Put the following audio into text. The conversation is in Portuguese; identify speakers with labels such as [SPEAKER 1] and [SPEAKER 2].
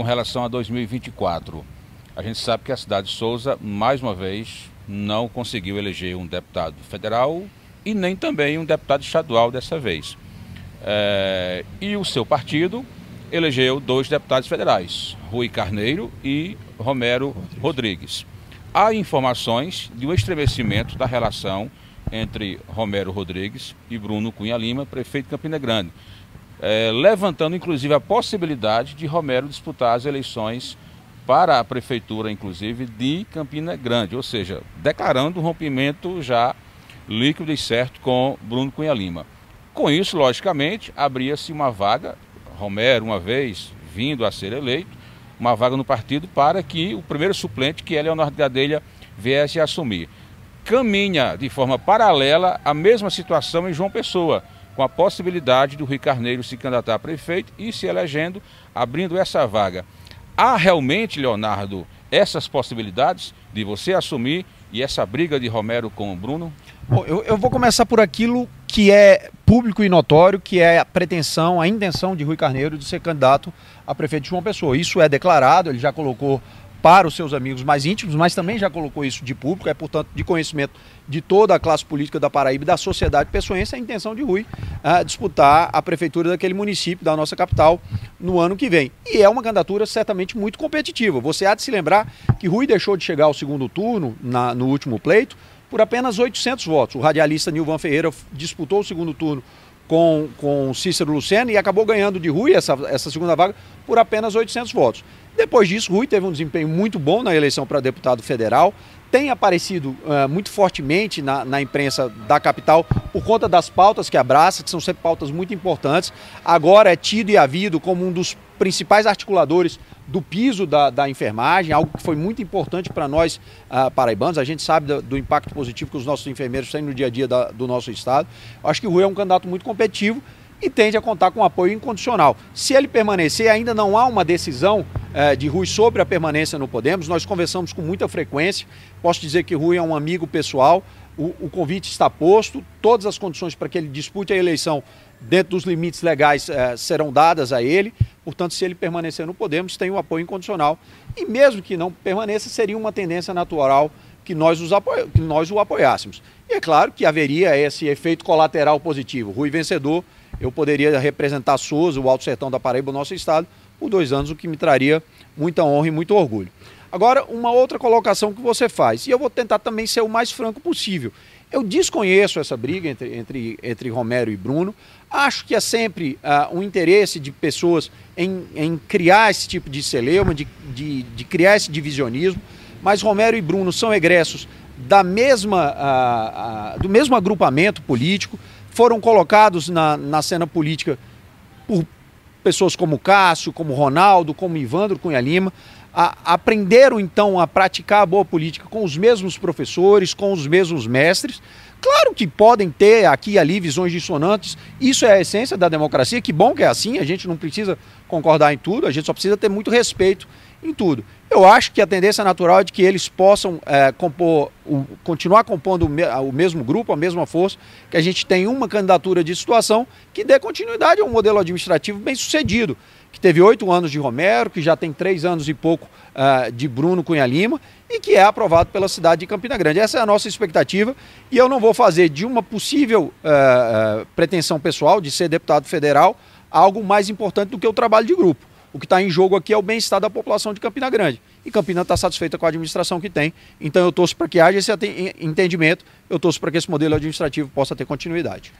[SPEAKER 1] com relação a 2024. A gente sabe que a cidade de Souza, mais uma vez, não conseguiu eleger um deputado federal e nem também um deputado estadual dessa vez. É, e o seu partido elegeu dois deputados federais, Rui Carneiro e Romero Rodrigues. Há informações de um estremecimento da relação entre Romero Rodrigues e Bruno Cunha Lima, prefeito de Campina Grande, é, levantando inclusive a possibilidade de Romero disputar as eleições para a prefeitura, inclusive, de Campina Grande, ou seja, declarando um rompimento já líquido e certo com Bruno Cunha Lima. Com isso, logicamente, abria-se uma vaga, Romero, uma vez vindo a ser eleito, uma vaga no partido para que o primeiro suplente, que é Leonardo Gadelha, viesse a assumir. Caminha de forma paralela a mesma situação em João Pessoa, com a possibilidade do Rui Carneiro se candidatar a prefeito e se elegendo, abrindo essa vaga. Há realmente, Leonardo, essas possibilidades de você assumir e essa briga de Romero com o Bruno?
[SPEAKER 2] Bom, eu, eu vou começar por aquilo que é público e notório, que é a pretensão, a intenção de Rui Carneiro de ser candidato a prefeito de João Pessoa. Isso é declarado, ele já colocou para os seus amigos mais íntimos, mas também já colocou isso de público, é portanto de conhecimento de toda a classe política da Paraíba e da sociedade pessoense a intenção de Rui uh, disputar a prefeitura daquele município da nossa capital no ano que vem. E é uma candidatura certamente muito competitiva. Você há de se lembrar que Rui deixou de chegar ao segundo turno na, no último pleito por apenas 800 votos. O radialista Nilvan Ferreira disputou o segundo turno com, com Cícero Lucena e acabou ganhando de Rui essa, essa segunda vaga por apenas 800 votos. Depois disso, Rui teve um desempenho muito bom na eleição para deputado federal, tem aparecido uh, muito fortemente na, na, imprensa da capital por conta das pautas que abraça, que são sempre pautas muito importantes. Agora é tido e havido como um dos principais articuladores do piso da, da enfermagem, algo que foi muito importante para nós uh, paraibanos. A gente sabe do, do, impacto positivo que os nossos enfermeiros têm no dia a dia da, do nosso estado. Acho que o Rui é um candidato muito competitivo e tende a contar com apoio incondicional. Se ele permanecer, ainda não há uma decisão eh, de Rui sobre a permanência no Podemos. Nós conversamos com muita frequência. Posso dizer que Rui é um amigo pessoal. O, o convite está posto, todas as condições para que ele dispute a eleição dentro dos limites legais eh, serão dadas a ele. Portanto, se ele permanecer no Podemos, tem o um apoio incondicional. E mesmo que não permaneça, seria uma tendência natural que nós, os apoio, que nós o apoiássemos. E é claro que haveria esse efeito colateral positivo. Rui vencedor eu poderia representar Souza, o Alto Sertão da Paraíba, o nosso estado, por dois anos, o que me traria muita honra e muito orgulho. Agora, uma outra colocação que você faz, e eu vou tentar também ser o mais franco possível. Eu desconheço essa briga entre, entre, entre Romero e Bruno. Acho que é sempre uh, um interesse de pessoas em, em criar esse tipo de celeuma, de, de, de, criar esse divisionismo. Mas Romero e Bruno são egressos da mesma, uh, uh, do mesmo agrupamento político foram colocados na, na cena política por pessoas como Cássio, como Ronaldo, como Ivandro Cunha Lima, a, aprenderam então a praticar a boa política com os mesmos professores, com os mesmos mestres. Claro que podem ter aqui e ali visões dissonantes, isso é a essência da democracia, que bom que é assim, a gente não precisa concordar em tudo, a gente só precisa ter muito respeito em tudo. Eu acho que a tendência natural é de que eles possam é, compor, o, continuar compondo o, me, o, mesmo grupo, a mesma força, que a gente tem uma candidatura de situação que dê continuidade a um modelo administrativo bem sucedido, que teve oito anos de Romero, que já tem três anos e pouco uh, de Bruno Cunha Lima e que é aprovado pela cidade de Campina Grande. Essa é a nossa expectativa e eu não vou fazer de uma possível uh, pretensão pessoal de ser deputado federal algo mais importante do que o trabalho de grupo. O que está em jogo aqui é o bem-estar da população de Campina Grande. E Campina está satisfeita com a administração que tem. Então eu torço para que haja esse entendimento, eu torço para que esse modelo administrativo possa ter continuidade.